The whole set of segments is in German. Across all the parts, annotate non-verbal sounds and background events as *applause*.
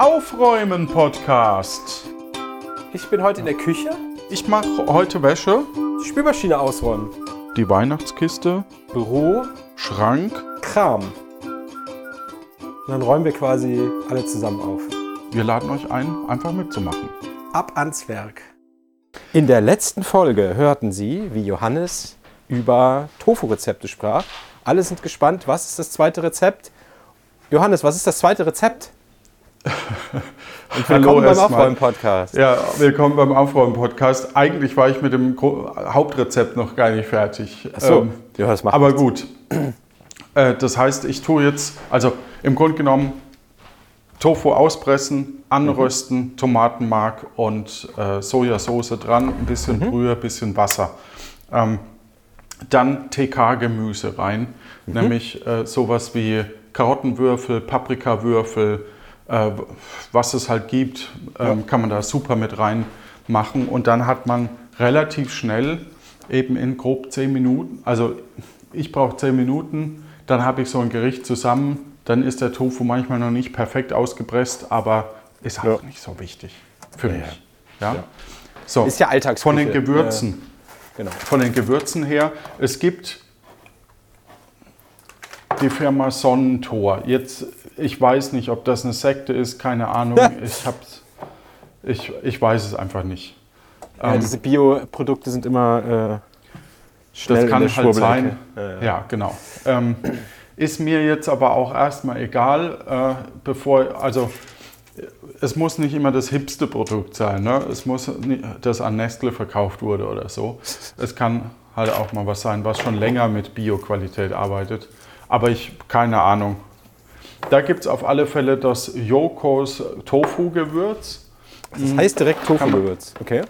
Aufräumen Podcast. Ich bin heute in der Küche. Ich mache heute Wäsche, Die Spülmaschine ausräumen. die Weihnachtskiste, Büro, Schrank. Kram. Und dann räumen wir quasi alle zusammen auf. Wir laden euch ein, einfach mitzumachen. Ab ans Werk. In der letzten Folge hörten Sie, wie Johannes über Tofu-Rezepte sprach. Alle sind gespannt, was ist das zweite Rezept? Johannes, was ist das zweite Rezept? *laughs* *laughs* Und willkommen beim. Aufräumen-Podcast. Ja, willkommen beim Aufräumen Podcast. Eigentlich war ich mit dem Hauptrezept noch gar nicht fertig. Ach so. Ähm, Ja, das macht aber gut. Äh, das heißt, ich tue jetzt, also im Grunde genommen, Tofu auspressen, anrösten, Tomatenmark und äh, Sojasauce dran, ein bisschen Brühe, ein bisschen Wasser. Ähm, dann TK-Gemüse rein, nämlich äh, sowas wie Karottenwürfel, Paprikawürfel, äh, was es halt gibt, ähm, kann man da super mit reinmachen. Und dann hat man relativ schnell, eben in grob 10 Minuten, also ich brauche 10 Minuten, dann habe ich so ein Gericht zusammen. Dann ist der Tofu manchmal noch nicht perfekt ausgepresst, aber ist auch Ja. nicht so wichtig für Ja, mich. Ja? Ja. So, Ist ja Alltagsküche. von den Gewürzen Genau. von den Gewürzen her. Es gibt die Firma Sonnentor. Jetzt, ich weiß nicht, ob das eine Sekte ist, keine Ahnung. Ich, hab's, ich, ich weiß es einfach nicht. Ja, Ähm, diese Bioprodukte sind immer äh, schnell das kann in der halt sein. Ja, ja. Ja, genau. Ähm, ist mir jetzt aber auch erstmal egal, äh, bevor, also es muss nicht immer das hipste Produkt sein. Ne? Es muss nicht, das an Nestle verkauft wurde oder so. Es kann halt auch mal was sein, was schon länger mit Bio-Qualität arbeitet. Aber ich, keine Ahnung. Da gibt es auf alle Fälle das Yokos Tofu-Gewürz. Das heißt direkt Tofu-Gewürz. Okay.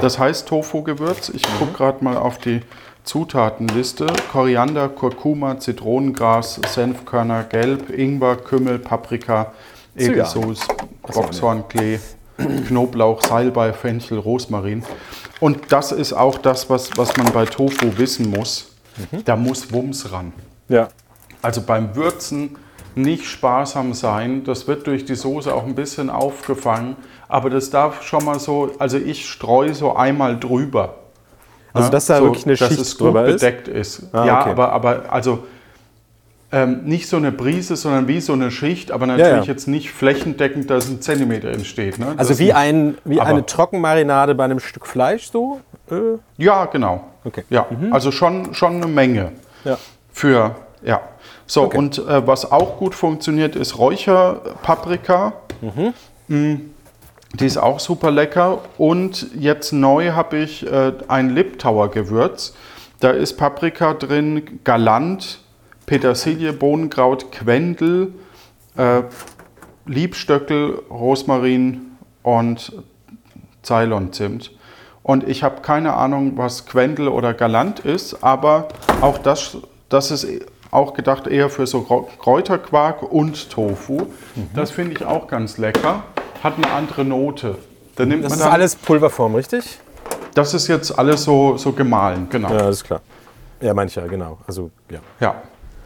Das heißt Tofu-Gewürz. Ich gucke gerade mal auf die Zutatenliste. Koriander, Kurkuma, Zitronengras, Senfkörner, Gelb, Ingwer, Kümmel, Paprika, Edelsauce, Boxhornklee, *clears throat* Knoblauch, Salbei, Fenchel, Rosmarin. Und das ist auch das, was, was man bei Tofu wissen muss. Da muss Wumms ran. Ja. Also beim Würzen nicht sparsam sein. Das wird durch die Soße auch ein bisschen aufgefangen. Aber das darf schon mal so, also ich streue so einmal drüber. Also, Ja, dass da so, wirklich eine dass Schicht es gut drüber ist? bedeckt ist. Ah, ja, okay. aber, aber also ähm, nicht so eine Brise, sondern wie so eine Schicht, aber natürlich Ja, ja. jetzt nicht flächendeckend, dass ein Zentimeter entsteht. Ne? Also wie, ein, wie eine Trockenmarinade bei einem Stück Fleisch so? Äh, Ja, genau. Okay. Ja, also schon, schon eine Menge. ja. Für, ja. So, Okay. und äh, was auch gut funktioniert, ist Räucherpaprika. Mm, Die ist auch super lecker. Und jetzt neu habe ich äh, ein Liptauer Gewürz. Da ist Paprika drin, Galant, Petersilie, Bohnenkraut, Quendel, äh, Liebstöckel, Rosmarin und Ceylon-Zimt. Und ich habe keine Ahnung, was Quendel oder Galant ist, aber auch das, das ist auch gedacht eher für so Kräuterquark und Tofu. Das finde ich auch ganz lecker. Hat eine andere Note. Da nimmt Das man ist alles Pulverform, richtig? das ist jetzt alles so, so gemahlen, genau. Ja, das ist klar. Ja, mancher, genau. Also, ja. Ja,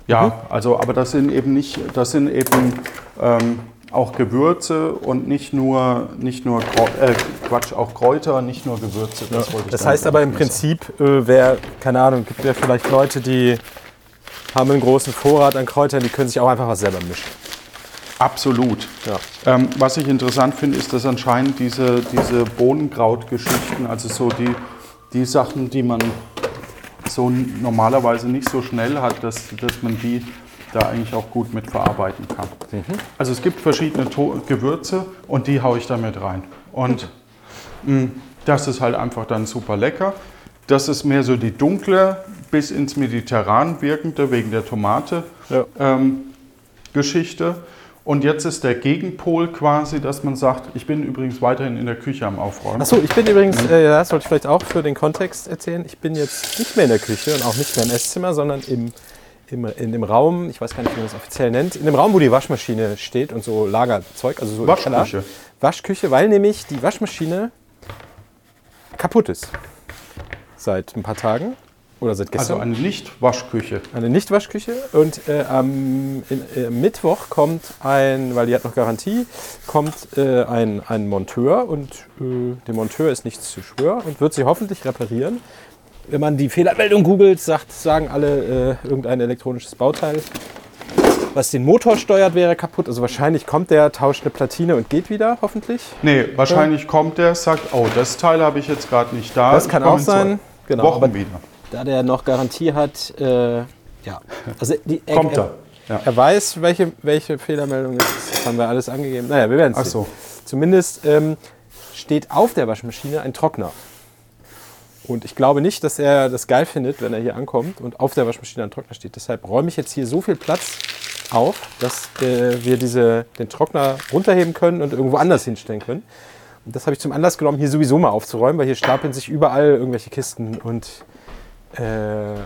ja also, aber das sind eben nicht, das sind eben ähm, auch Gewürze und nicht nur, nicht nur äh, Quatsch, auch Kräuter, nicht nur Gewürze. Das, ich Das heißt aber im Prinzip, äh, wer, keine Ahnung, gibt ja vielleicht Leute, die haben einen großen Vorrat an Kräutern, die können sich auch einfach was selber mischen. Absolut. Ja. Ähm, was ich interessant finde, ist, dass anscheinend diese, diese Bohnenkraut-Geschichten, also so die, die Sachen, die man so normalerweise nicht so schnell hat, dass, dass man die da eigentlich auch gut mit verarbeiten kann. Also es gibt verschiedene to Gewürze und die haue ich da mit rein. Und mh, das ist halt einfach dann super lecker. Das ist mehr so die dunkle bis ins Mediterran wirkende, wegen der Tomate Ja. ähm, Geschichte. Und jetzt ist der Gegenpol quasi, dass man sagt, ich bin übrigens weiterhin in der Küche am Aufräumen. Achso, ich bin übrigens, äh, das sollte ich vielleicht auch für den Kontext erzählen, ich bin jetzt nicht mehr in der Küche und auch nicht mehr im Esszimmer, sondern im, im, in dem Raum, ich weiß gar nicht, wie man das offiziell nennt, in dem Raum, wo die Waschmaschine steht und so Lagerzeug, also so Waschküche. Keller. Waschküche, weil nämlich die Waschmaschine kaputt ist. Seit ein paar Tagen. Oder seit Also gestern. eine Nicht-Waschküche. eine Nicht-Waschküche. Und äh, am in, äh, Mittwoch kommt ein, weil die hat noch Garantie, kommt äh, ein, ein Monteur und äh, dem Monteur ist nichts zu schwör und wird sie hoffentlich reparieren. Wenn man die Fehlermeldung googelt, sagt, sagen alle, äh, irgendein elektronisches Bauteil, was den Motor steuert, wäre kaputt. Also wahrscheinlich kommt der, tauscht eine Platine und geht wieder, hoffentlich. Nee, wahrscheinlich kommt der, sagt, oh, das Teil habe ich jetzt gerade nicht da. Das kann auch sein. Genau, Wochen aber wieder. da der noch Garantie hat, äh, ja. Also die, er, Kommt er, er. Ja. er weiß, welche, welche Fehlermeldung es ist. Das haben wir alles angegeben. Naja, wir werden es Ach sehen. so. Zumindest ähm, steht auf der Waschmaschine ein Trockner. Und ich glaube nicht, dass er das geil findet, wenn er hier ankommt und auf der Waschmaschine ein Trockner steht. Deshalb räume ich jetzt hier so viel Platz auf, dass äh, wir diese, den Trockner runterheben können und irgendwo anders hinstellen können. Und das habe ich zum Anlass genommen, hier sowieso mal aufzuräumen, weil hier stapeln sich überall irgendwelche Kisten und äh,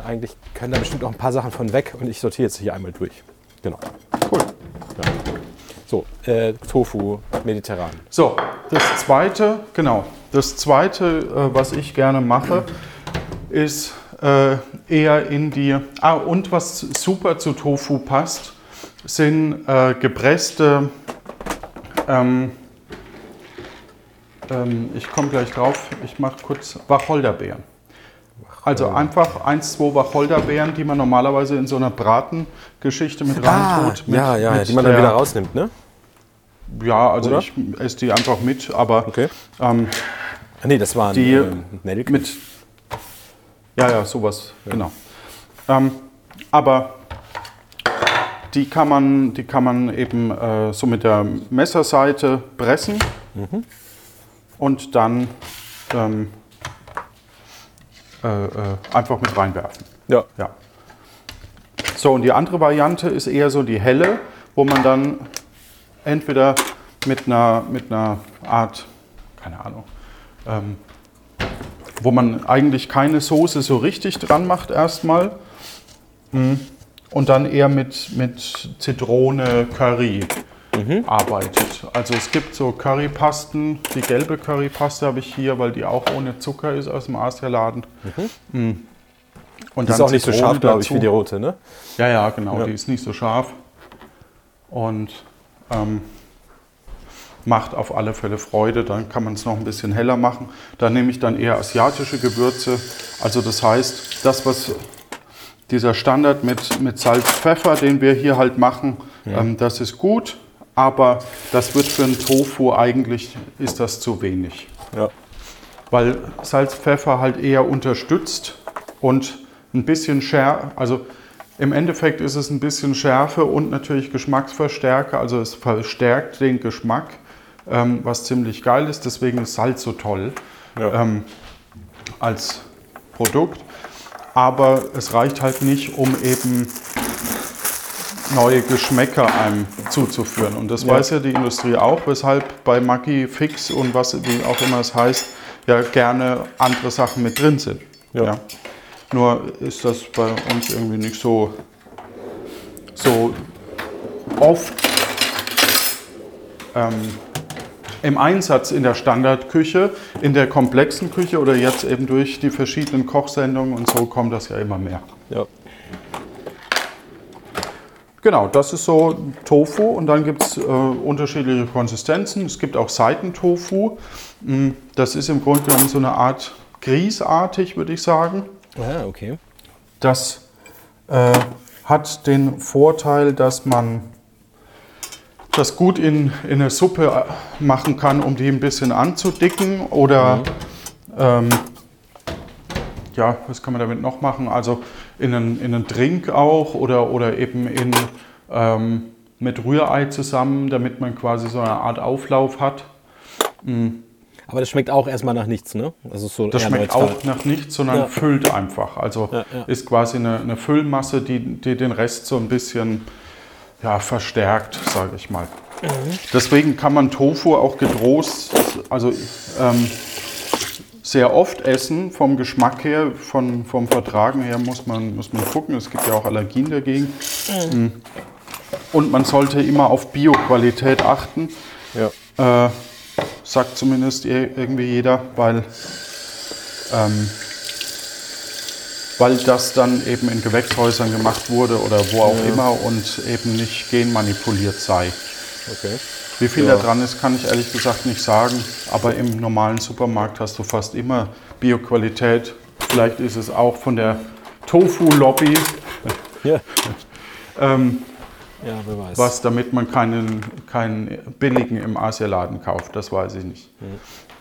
eigentlich können da bestimmt auch ein paar Sachen von weg und ich sortiere jetzt hier einmal durch. Genau. Cool. So, äh, Tofu, mediterran. So, das zweite, genau, das zweite, äh, was ich gerne mache, ist äh, eher in die, ah, und was super zu Tofu passt, sind äh, gepresste, ähm, ähm, ich komme gleich drauf, ich mache kurz Wacholderbeeren. Also einfach eins, zwei Wacholderbeeren, die man normalerweise in so einer Bratengeschichte mit reintut. mit- Ah, ja, ja, mit die man dann der- wieder rausnimmt, ne? Ja, also Oder? ich esse die einfach mit, aber Okay. ähm, nee, das waren Die- ähm, Nelken. mit. Ja, ja, sowas, genau. Ähm, aber die kann man, die kann man eben äh, so mit der Messerseite pressen und dann ähm, äh, äh, einfach mit reinwerfen. Ja. Ja. So, und die andere Variante ist eher so die helle, wo man dann entweder mit einer, mit einer Art, keine Ahnung, ähm, wo man eigentlich keine Soße so richtig dran macht erstmal Mm. und dann eher mit, mit Zitrone, Curry arbeitet. Also es gibt so Currypasten, die gelbe Currypaste habe ich hier, weil die auch ohne Zucker ist aus dem Asialaden. Mm. Und Die ist auch nicht so Zitrone scharf, glaube ich, wie die rote, ne? Ja, ja, genau, Ja. die ist nicht so scharf und ähm, macht auf alle Fälle Freude. Dann kann man es noch ein bisschen heller machen. Da nehme ich dann eher asiatische Gewürze. Also das heißt, das, was dieser Standard mit, mit Salz, Pfeffer, den wir hier halt machen, ähm, das ist gut, aber das wird für einen Tofu eigentlich, ist das zu wenig Ja. weil Salz, Pfeffer halt eher unterstützt und ein bisschen Schärfe, also im Endeffekt ist es ein bisschen Schärfe und natürlich Geschmacksverstärker, also es verstärkt den Geschmack, ähm, was ziemlich geil ist, deswegen ist Salz so toll Ja. ähm, als Produkt, aber es reicht halt nicht, um eben neue Geschmäcker einem zuzuführen. Und das Ja. weiß ja die Industrie auch, weshalb bei Maggi Fix und was wie auch immer es heißt, ja gerne andere Sachen mit drin sind. Ja. Nur ist das bei uns irgendwie nicht so, so oft ähm, im Einsatz in der Standardküche, in der komplexen Küche oder jetzt eben durch die verschiedenen Kochsendungen und so kommt das ja immer mehr. ja. Genau, das ist so Tofu und dann gibt es äh, unterschiedliche Konsistenzen. Es gibt auch Seitentofu. Mm, Das ist im Grunde genommen so eine Art Grießartig, würde ich sagen. Ah, okay. Das äh, hat den Vorteil, dass man das gut in, in eine Suppe äh, machen kann, um die ein bisschen anzudicken. Oder ähm, ja, was kann man damit noch machen? Also in einen, in einen Drink auch oder, oder eben in, ähm, mit Rührei zusammen, damit man quasi so eine Art Auflauf hat. Aber das schmeckt auch erstmal nach nichts, ne? Also so Das schmeckt neutral. auch nach nichts, sondern Ja. füllt einfach. Also Ja, ja. ist quasi eine, eine Füllmasse, die, die den Rest so ein bisschen ja, verstärkt, sage ich mal. Mhm. Deswegen kann man Tofu auch getrost, also ähm, sehr oft essen, vom Geschmack her, von, vom Vertragen her muss man, muss man gucken. Es gibt ja auch Allergien dagegen. Mhm. Und man sollte immer auf Bioqualität achten. Ja. Äh, sagt zumindest ir- irgendwie jeder, weil, ähm, weil das dann eben in Gewächshäusern gemacht wurde oder wo auch immer und eben nicht genmanipuliert sei. Okay. Wie viel Ja. da dran ist, kann ich ehrlich gesagt nicht sagen. Aber im normalen Supermarkt hast du fast immer Bioqualität. Vielleicht ist es auch von der Tofu-Lobby, *laughs* Ja. ähm, ja, wer weiß. was damit man keinen, keinen billigen im Asialaden kauft. Das weiß ich nicht.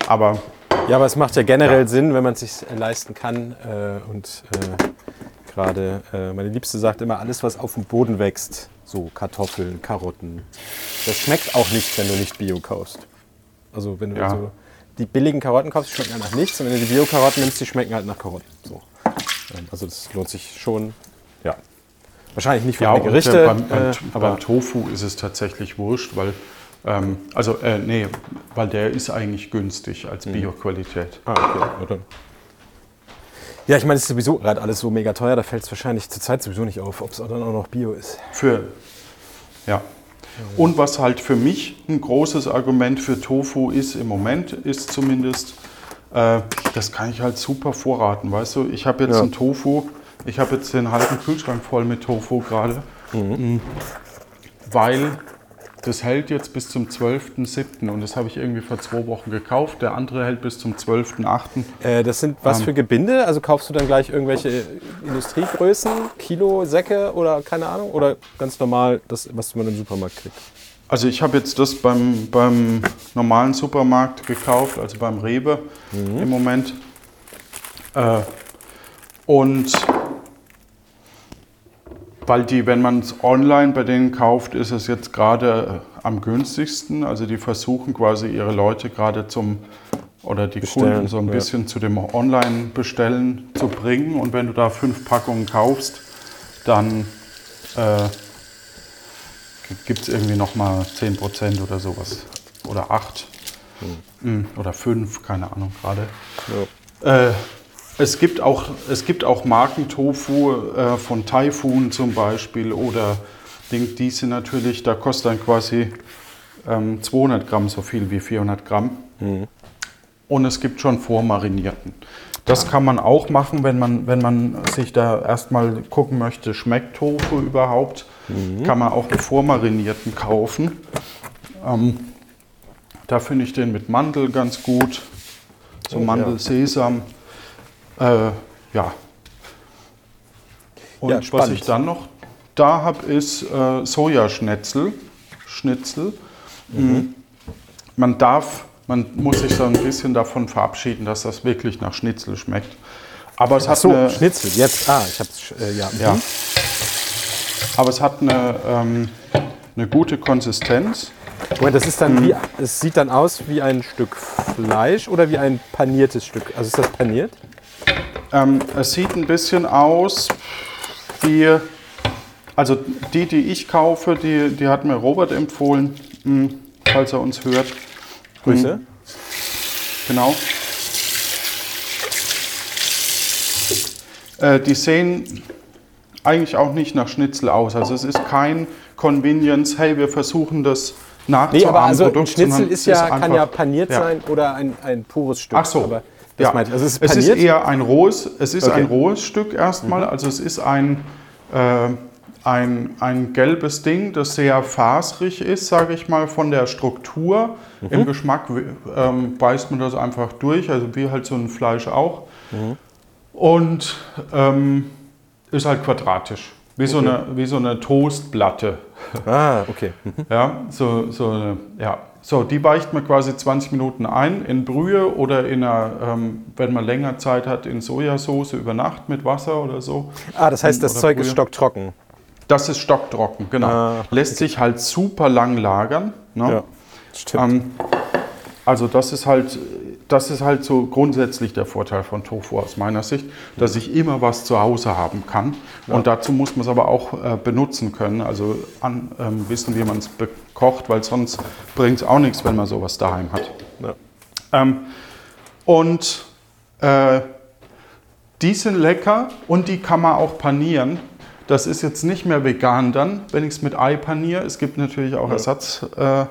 Aber Ja, aber es macht ja generell Ja. Sinn, wenn man es sich leisten kann. Äh, und äh, gerade äh, meine Liebste sagt immer, alles, was auf dem Boden wächst, so Kartoffeln, Karotten, das schmeckt auch nicht, wenn du nicht Bio kaufst. Also wenn du Ja. so die billigen Karotten kaufst, die schmecken halt nach nichts. Und wenn du die Bio-Karotten nimmst, die schmecken halt nach Karotten. So. Ähm, Also das lohnt sich schon. Ja. Wahrscheinlich nicht für Ja, und Gerichte, äh, beim, beim, äh, aber beim Tofu ist es tatsächlich wurscht, weil, ähm, also, äh, nee, weil der ist eigentlich günstig als Mhm. Bioqualität. Ah, okay. Ja, dann. Ja, ich meine, es ist sowieso gerade alles so mega teuer, da fällt es wahrscheinlich zurzeit sowieso nicht auf, ob es dann auch noch Bio ist. Für, ja. Und was halt für mich ein großes Argument für Tofu ist im Moment, ist zumindest, äh, das kann ich halt super vorraten, weißt du? Ich habe jetzt Ja. einen Tofu, ich habe jetzt den halben Kühlschrank voll mit Tofu gerade, Mhm. weil das hält jetzt bis zum 12.07. und das habe ich irgendwie vor zwei Wochen gekauft. Der andere hält bis zum 12.08. Äh, das sind was Ähm. für Gebinde? Also kaufst du dann gleich irgendwelche Industriegrößen, Kilo, Säcke oder keine Ahnung? Oder ganz normal das, was man im Supermarkt kriegt? Also ich habe jetzt das beim, beim normalen Supermarkt gekauft, also beim Rewe im Moment. Äh, und weil die, wenn man es online bei denen kauft, ist es jetzt gerade äh, am günstigsten. Also die versuchen quasi ihre Leute gerade zum oder die Bestellen, Kunden so ein ja. bisschen zu dem Online-Bestellen zu bringen. Und wenn du da fünf Packungen kaufst, dann äh, gibt es irgendwie nochmal 10% oder sowas. Oder 8 Hm. Mm, oder 5, keine Ahnung gerade. Ja. Äh, es, gibt auch, es gibt auch Markentofu äh, von Typhoon zum Beispiel oder Ding, die sind natürlich, da kostet dann quasi ähm, 200 Gramm so viel wie 400 Gramm. Und es gibt schon vormarinierten. Das kann man auch machen, wenn man, wenn man sich da erstmal gucken möchte, schmeckt Tofu überhaupt, kann man auch einen vormarinierten kaufen. Ähm, da finde ich den mit Mandel ganz gut. So Oh, ja. Äh, ja. Und Ja, was ich dann noch da habe, ist äh, Sojaschnitzel. Schnitzel. Mm. Man darf, man muss sich so ein bisschen davon verabschieden, dass das wirklich nach Schnitzel schmeckt. Aber es Ach hat so, eine, Schnitzel. Jetzt, ah, ich hab's, äh, ja. ja. Mhm. Aber es hat eine, ähm, eine gute Konsistenz. Moment, das ist dann Mhm. wie, es sieht dann aus wie ein Stück Fleisch oder wie ein paniertes Stück. Also ist das paniert? Ähm, es sieht ein bisschen aus wie, also die, die ich kaufe, die, die hat mir Robert empfohlen, mh, falls er uns hört. Grüße. Mhm. Genau. Äh, die sehen eigentlich auch nicht nach Schnitzel aus. Also es ist kein Convenience, hey, wir versuchen das Nee, nachzuahmen. aber also ein Produkt, Schnitzel sondern ist ja, kann einfach- ja paniert ja. sein oder ein, ein pures Stück. Ach so. Aber das ja. meinte ich. Also es ist es ist paniert. eher ein rohes, es ist Okay. Mhm. ein rohes Stück erstmal. Also es ist ein, äh, ein, ein gelbes Ding, das sehr faserig ist, sage ich mal, von der Struktur. Mhm. Im Geschmack ähm, beißt man das einfach durch, also wie halt so ein Fleisch auch. Mhm. Und ähm, ist halt quadratisch, wie, so eine, wie so eine Toastplatte. ah, okay. Mhm. Ja, so, so, eine- ja. so, die weicht man quasi 20 Minuten ein in Brühe oder in einer, ähm, wenn man länger Zeit hat, in Sojasauce über Nacht mit Wasser oder so. Ah, das heißt, das Oder Zeug ist Brühe. stocktrocken. Das ist stocktrocken, genau. Ah, Lässt sich halt super lang lagern. Ne? Ja, stimmt. Ähm, also das ist halt, das ist halt so grundsätzlich der Vorteil von Tofu aus meiner Sicht, dass ich immer was zu Hause haben kann. Und dazu muss man es aber auch äh, benutzen können, also an, ähm, wissen, wie man es bekocht, weil sonst bringt es auch nichts, wenn man sowas daheim hat. Ja. Ähm, und äh, die sind lecker und die kann man auch panieren. Das ist jetzt nicht mehr vegan dann, wenn ich es mit Ei paniere. Es gibt natürlich auch Ersatz. Äh,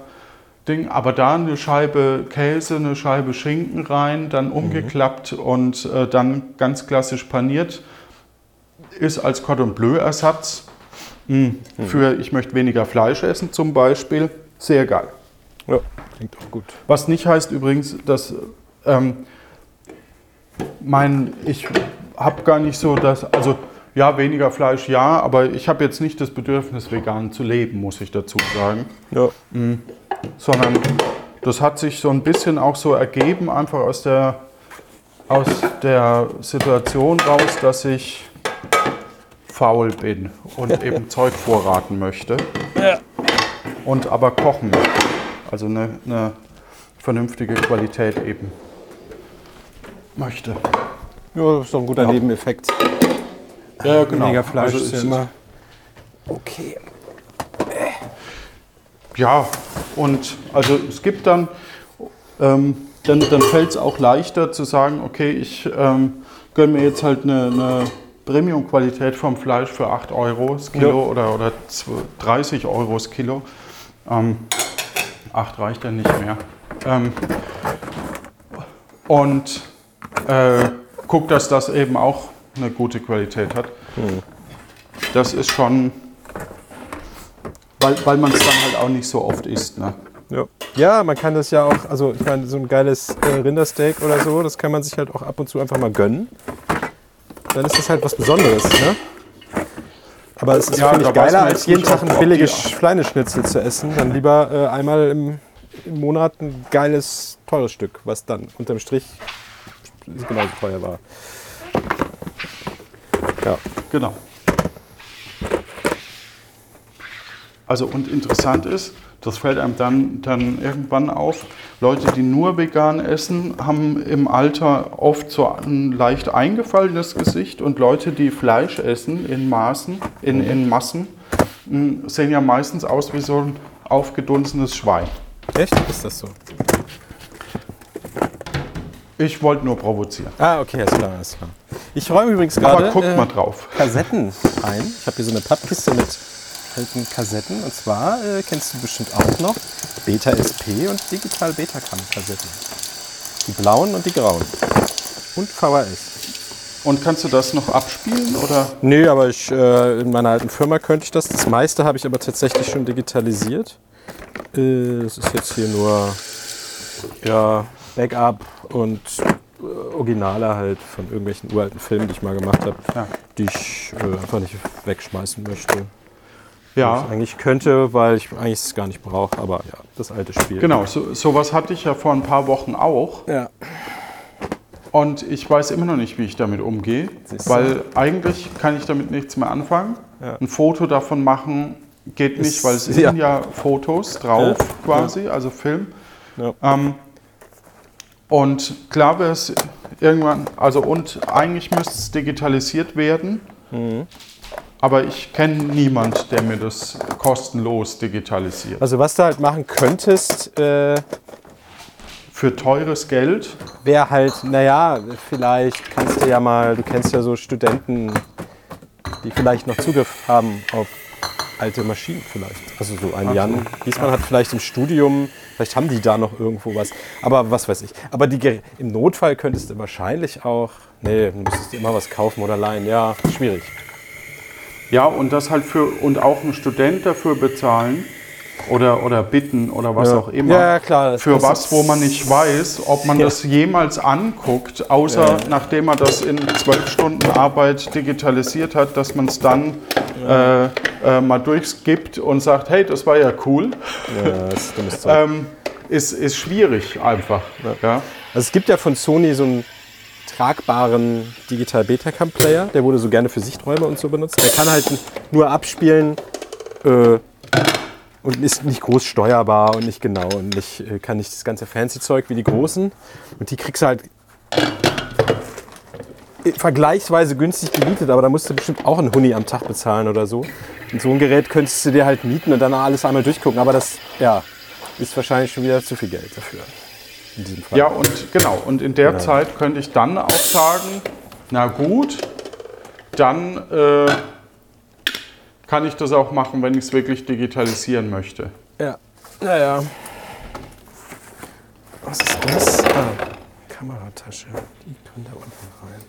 Ding, aber da eine Scheibe Käse, eine Scheibe Schinken rein, dann umgeklappt und äh, dann ganz klassisch paniert. ist als Cordon Bleu-Ersatz mh, für ich möchte weniger Fleisch essen zum Beispiel sehr geil. Ja, klingt auch gut. Was nicht heißt übrigens, dass ähm, mein, ich habe gar nicht so das, also ja, weniger Fleisch, ja, aber ich habe jetzt nicht das Bedürfnis, vegan zu leben, muss ich dazu sagen. Ja. Sondern das hat sich so ein bisschen auch so ergeben, einfach aus der, aus der Situation raus, dass ich faul bin und *laughs* eben Zeug vorraten möchte. Und aber kochen möchte. Also eine, eine vernünftige Qualität eben möchte. Ja, das ist doch ein guter Ja. Nebeneffekt. Ja, genau. Weniger Fleisch Also ist ja immer. Okay. Ja, und also es gibt dann, ähm, dann, dann fällt es auch leichter zu sagen, okay, ich ähm, gönne mir jetzt halt eine, eine Premium-Qualität vom Fleisch für 8 Euro das Kilo Ja. oder, oder 30 Euro das Kilo. Ähm, 8 reicht ja nicht mehr. Ähm, und äh, guck, dass das eben auch eine gute Qualität hat. Das ist schon, weil, weil man es dann halt auch nicht so oft isst. Ne? Ja. ja, man kann das ja auch, also ich meine, so ein geiles äh, Rindersteak oder so, das kann man sich halt auch ab und zu einfach mal gönnen. Dann ist das halt was Besonderes, ne? Aber es ist, Ja, finde ich, geiler, als jeden Tag ein billiges Schweineschnitzel zu essen. Dann lieber äh, einmal im, im Monat ein geiles, teures Stück, was dann unterm Strich genauso teuer war. Ja. Genau. Also und interessant ist, das fällt einem dann, dann irgendwann auf, Leute, die nur vegan essen, haben im Alter oft so ein leicht eingefallenes Gesicht und Leute, die Fleisch essen in Maßen, in, in Massen, sehen ja meistens aus wie so ein aufgedunsenes Schwein. Echt? Ist das so? Ich wollte nur provozieren. Ah, okay, ist klar, ist klar. Ich räume übrigens gerade äh, mal drauf. Kassetten ein. Ich habe hier so eine Pappkiste mit alten Kassetten. Und zwar äh, kennst du bestimmt auch noch Beta SP und Digital Betacam Kassetten. Die blauen und die grauen. Und VHS. Und kannst du das noch abspielen oder? Nee, aber ich, äh, in meiner alten Firma könnte ich das. Das meiste habe ich aber tatsächlich schon digitalisiert. Äh, Es ist jetzt hier nur ja, Backup und äh, Originale halt von irgendwelchen uralten Filmen, die ich mal gemacht habe, Ja. die ich äh, einfach nicht wegschmeißen möchte. Ja, Ich eigentlich könnte, weil ich eigentlich es gar nicht brauche, aber ja, das alte Spiel. genau. So, sowas hatte ich ja vor ein paar Wochen auch. Ja. Und ich weiß immer noch nicht, wie ich damit umgehe, weil eigentlich kann ich damit nichts mehr anfangen. Ja. Ein Foto davon machen geht nicht, Ist- weil es *laughs* ja. sind ja Fotos drauf Ja. quasi, also Film. Ja. Ähm, und klar wäre es irgendwann, also und eigentlich müsste es digitalisiert werden, Mhm. Aber ich kenne niemand, der mir das kostenlos digitalisiert. Also was du halt machen könntest, äh, Für teures Geld, wäre halt, naja, vielleicht kannst du ja mal, du kennst ja so Studenten, die vielleicht noch Zugriff haben auf alte Maschinen vielleicht. Also so ein Ach so. Jan Giesmann hat vielleicht im Studium, vielleicht haben die da noch irgendwo was. Aber was weiß ich. Aber die, im Notfall könntest du wahrscheinlich auch, nee, du müsstest dir immer was kaufen oder leihen. Ja, schwierig. Ja, und das halt für und auch ein Student dafür bezahlen oder, oder bitten oder was Ja. auch immer. Ja, klar, Für was, wo man nicht weiß, ob man Ja. das jemals anguckt, außer nachdem man das in zwölf Stunden Arbeit digitalisiert hat, dass man es dann äh, äh, mal durchskippt und sagt, hey, das war ja cool, Ja, das ist dummes Zeug. *laughs* ähm, ist, ist schwierig einfach. Ja. Also es gibt ja von Sony so einen tragbaren Digital Betacam Player, der wurde so gerne für Sichträume und so benutzt. Der kann halt nur abspielen äh, und ist nicht groß steuerbar und nicht genau und nicht, äh, kann nicht das ganze fancy Zeug wie die großen. Und die kriegst du halt äh, vergleichsweise günstig gemietet, aber da musst du bestimmt auch einen Huni am Tag bezahlen oder so. Und so ein Gerät könntest du dir halt mieten und dann alles einmal durchgucken, aber das ja, ist wahrscheinlich schon wieder zu viel Geld dafür. In diesem Fall. ja, und genau, und in der Zeit könnte ich dann auch sagen, na gut, dann äh, kann ich das auch machen, wenn ich es wirklich digitalisieren möchte. Ja. Naja. Was ist das? Ah, Kameratasche. Die kann da unten rein.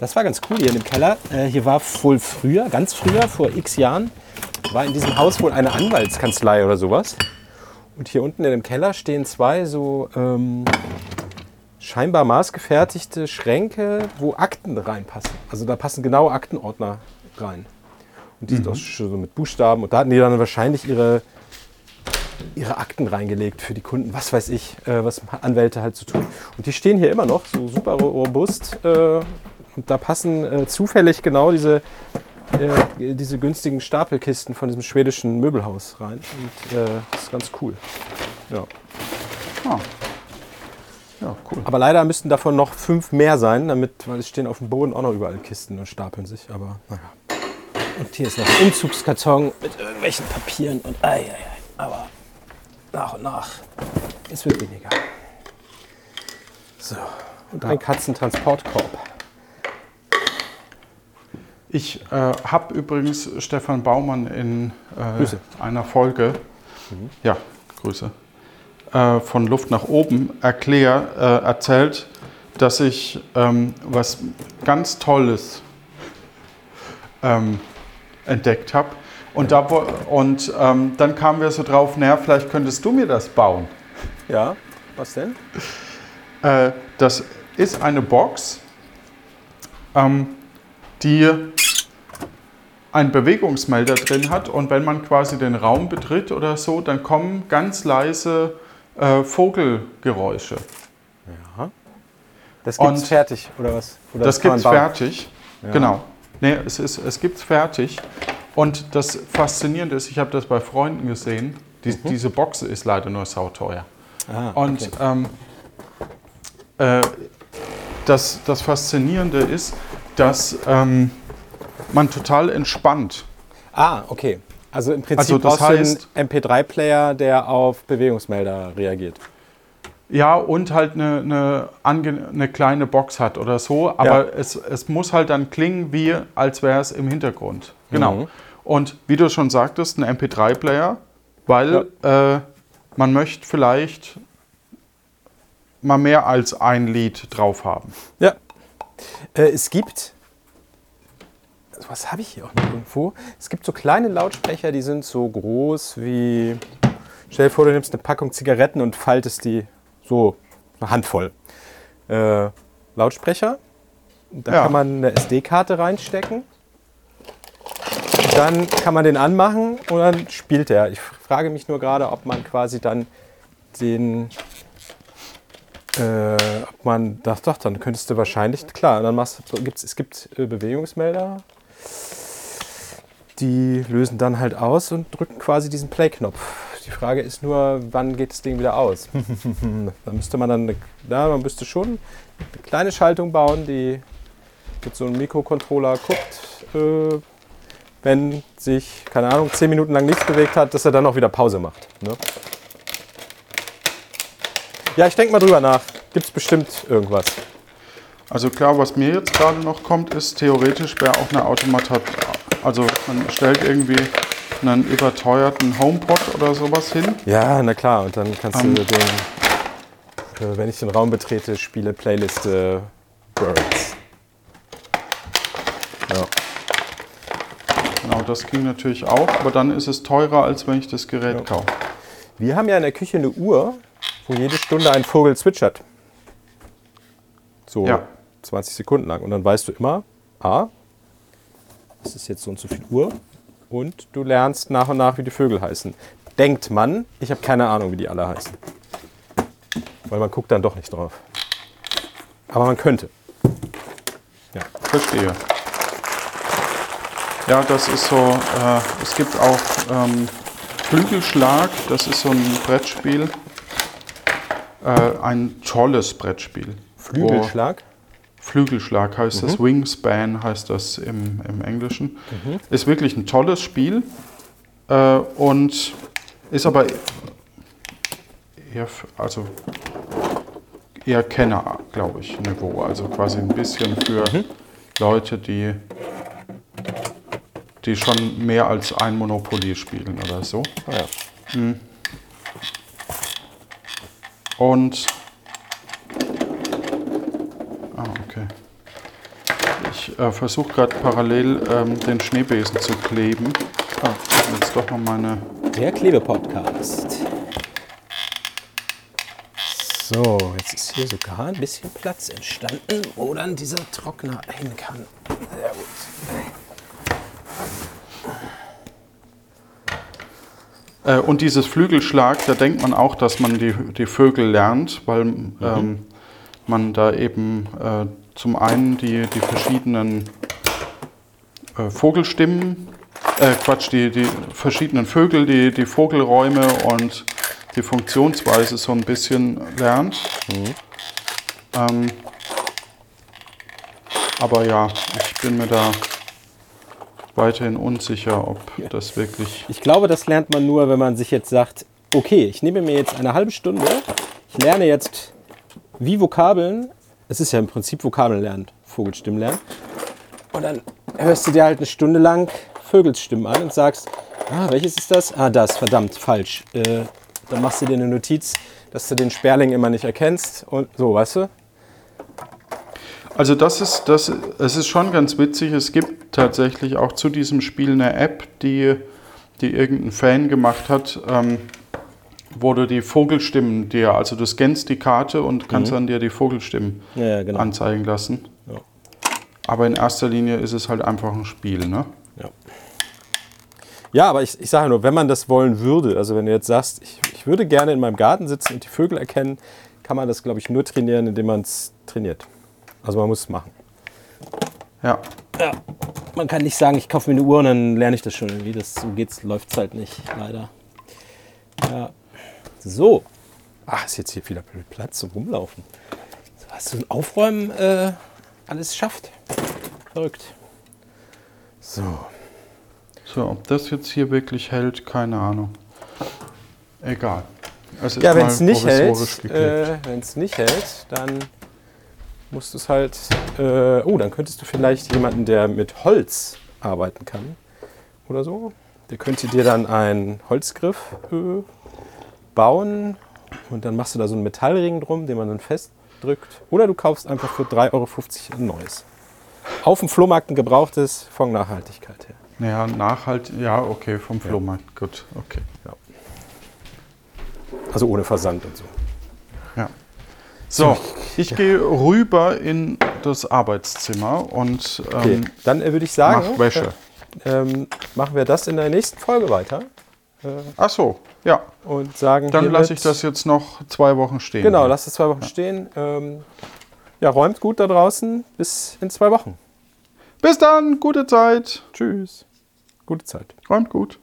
Das war ganz cool hier in dem Keller. Äh, hier war wohl früher, ganz früher, vor x Jahren, war in diesem Haus wohl eine Anwaltskanzlei oder sowas. Und hier unten in dem Keller stehen zwei so ähm, scheinbar maßgefertigte Schränke, wo Akten reinpassen. Also da passen genau Aktenordner rein. Und die sind auch schon so mit Buchstaben. Und da hatten die dann wahrscheinlich ihre, ihre Akten reingelegt für die Kunden. Was weiß ich, äh, was Anwälte halt so tun. Und die stehen hier immer noch so super robust. Äh, und da passen äh, zufällig genau diese, äh, diese günstigen Stapelkisten von diesem schwedischen Möbelhaus rein. Und äh, das ist ganz cool. Ja. Ah. Ja, cool. Aber leider müssten davon noch fünf mehr sein, damit, weil es stehen auf dem Boden auch noch überall Kisten und stapeln sich. Aber naja. Und hier ist noch ein Umzugskarton mit irgendwelchen Papieren und ei, ei, ei. Aber nach und nach. Es wird weniger. So. Und ein Katzentransportkorb. Ich äh, habe übrigens Stefan Baumann in äh, einer Folge, ja, Grüße, äh, von Luft nach oben erklär, äh, erzählt, dass ich ähm, was ganz Tolles ähm, entdeckt habe. Und, da, und ähm, dann kamen wir so drauf, naja, vielleicht könntest du mir das bauen. Ja, was denn? Äh, das ist eine Box, ähm, die einen Bewegungsmelder drin hat und wenn man quasi den Raum betritt oder so, dann kommen ganz leise äh, Vogelgeräusche. Das gibt's Und- fertig, oder was? Oder Das man gibt's fertig. Genau. Nee, es, ist, es gibt's fertig. Und das Faszinierende ist, ich habe das bei Freunden gesehen, die, diese Box ist leider nur sauteuer. Ah, Und okay. ähm, äh, das, das Faszinierende ist, dass ähm, man total entspannt. ah, okay. Also im Prinzip Also das heißt- einen MP3-Player, der auf Bewegungsmelder reagiert. Ja, und halt eine, eine, eine kleine Box hat oder so, aber Ja. es, es muss halt dann klingen, wie als wäre es im Hintergrund. Genau. Mhm. Und wie du schon sagtest, ein MP3-Player, weil äh, man möchte vielleicht mal mehr als ein Lied drauf haben. Ja. Äh, es gibt. Was habe ich hier auch noch irgendwo? Es gibt so kleine Lautsprecher, die sind so groß wie. Stell dir vor, du nimmst eine Packung Zigaretten und faltest die so eine Handvoll. Äh, Lautsprecher. Da Ja. kann man eine SD-Karte reinstecken. Dann kann man den anmachen und dann spielt der. Ich frage mich nur gerade, ob man quasi dann den äh, ob man, doch, doch, dann könntest du wahrscheinlich, klar, dann machst du, gibt's, es gibt äh, Bewegungsmelder, die lösen dann halt aus und drücken quasi diesen Play-Knopf. Die Frage ist nur, wann geht das Ding wieder aus? *laughs* da müsste man dann, ja, man müsste schon eine kleine Schaltung bauen, die mit so einem Mikrocontroller guckt, äh, wenn sich, keine Ahnung, zehn Minuten lang nichts bewegt hat, dass er dann auch wieder Pause macht. Ne? Ja, ich denke mal drüber nach. Gibt es bestimmt irgendwas. Also klar, was mir jetzt gerade noch kommt, ist theoretisch wäre auch eine Automatat. Also man stellt irgendwie einen überteuerten HomePod oder sowas hin. Ja, na klar. Und dann kannst Ähm. du den, äh, wenn ich den Raum betrete, spiele Playliste Birds. Ja. Genau, das ging natürlich auch, aber dann ist es teurer, als wenn ich das Gerät Ja. kaufe. Wir haben ja in der Küche eine Uhr, wo jede Stunde ein Vogel zwitschert. So Ja. 20 Sekunden lang. Und dann weißt du immer, A, es ist jetzt so und so viel Uhr. Und du lernst nach und nach, wie die Vögel heißen. Denkt man, ich habe keine Ahnung, wie die alle heißen. Weil man guckt dann doch nicht drauf. Aber man könnte. Ja. Verstehe. Ja, das ist so, äh, es gibt auch ähm, Flügelschlag, das ist so ein Brettspiel. Äh, ein tolles Brettspiel. Flügelschlag. Wo, Flügelschlag heißt das, Wingspan heißt das im, im Englischen. Ist wirklich ein tolles Spiel äh, und ist aber eher, also eher Kenner, glaube ich, Niveau. Also quasi ein bisschen für Leute, die, die schon mehr als ein Monopoly spielen oder so. Ah, ja. Und. Okay. äh, versuche gerade parallel ähm, den Schneebesen zu kleben. Ah, jetzt doch mal meine. Der Klebe-Podcast. So, jetzt ist hier sogar ein bisschen Platz entstanden, wo dann dieser Trockner hin kann. Sehr gut. Äh, und dieses Flügelschlag, da denkt man auch, dass man die, die Vögel lernt, weil mhm. ähm, man da eben äh, zum einen die, die verschiedenen äh, Vogelstimmen, äh, Quatsch, die, die verschiedenen Vögel, die, die Vogelräume und die Funktionsweise so ein bisschen lernt. Mhm. Ähm, aber ja, ich bin mir da weiterhin unsicher, ob das wirklich. Ich glaube, das lernt man nur, wenn man sich jetzt sagt, okay, ich nehme mir jetzt eine halbe Stunde, ich lerne jetzt wie Vokabeln, es ist ja im Prinzip Vokabeln lernen, Vogelstimmen lernen. Und dann hörst du dir halt eine Stunde lang Vögelstimmen an und sagst, ah, welches ist das? Ah, das, verdammt, falsch. Äh, dann machst du dir eine Notiz, dass du den Sperling immer nicht erkennst und so, weißt du? Also das ist, das, es ist schon ganz witzig. Es gibt tatsächlich auch zu diesem Spiel eine App, die, die irgendein Fan gemacht hat, ähm, wo du die Vogelstimmen dir, also du scannst die Karte und kannst mhm. dann dir die Vogelstimmen ja, ja, genau. anzeigen lassen. Ja. Aber in erster Linie ist es halt einfach ein Spiel, ne? Ja. Ja, aber ich, ich sage nur, wenn man das wollen würde, also wenn du jetzt sagst, ich, ich würde gerne in meinem Garten sitzen und die Vögel erkennen, kann man das, glaube ich, nur trainieren, indem man es trainiert. Also man muss es machen. Ja. ja. Man kann nicht sagen, ich kaufe mir eine Uhr und dann lerne ich das schon irgendwie. Das, so geht's, läuft es halt nicht, leider. Ja. So. Ach, ist jetzt hier wieder Platz zum Rumlaufen. So, du ein Aufräumen äh, alles schafft? Verrückt. So. So, ob das jetzt hier wirklich hält, keine Ahnung. Egal. ja, wenn es nicht hält, äh, wenn es nicht hält, dann musst du es halt. Äh, oh, dann könntest du vielleicht jemanden, der mit Holz arbeiten kann oder so, der könnte dir dann einen Holzgriff äh, bauen und dann machst du da so einen Metallring drum, den man dann festdrückt. Oder du kaufst einfach für 3,50 Euro ein neues. Auf dem Flohmarkt ein gebrauchtes von Nachhaltigkeit her. Ja, nachhaltig, ja, okay, vom Flohmarkt, ja. gut, okay. Ja. Also ohne Versand und so. Ja. So, ich gehe rüber in das Arbeitszimmer und ähm, okay. dann äh, würde ich sagen, mach Wäsche. Äh, ähm, machen wir das in der nächsten Folge weiter. Äh, Ach so, ja. Und sagen Dann lasse ich das jetzt noch zwei Wochen stehen. Genau, lass es zwei Wochen ja. stehen. Ähm, ja, räumt gut da draußen. Bis in zwei Wochen. Bis dann, gute Zeit. Tschüss. Gute Zeit. Räumt gut.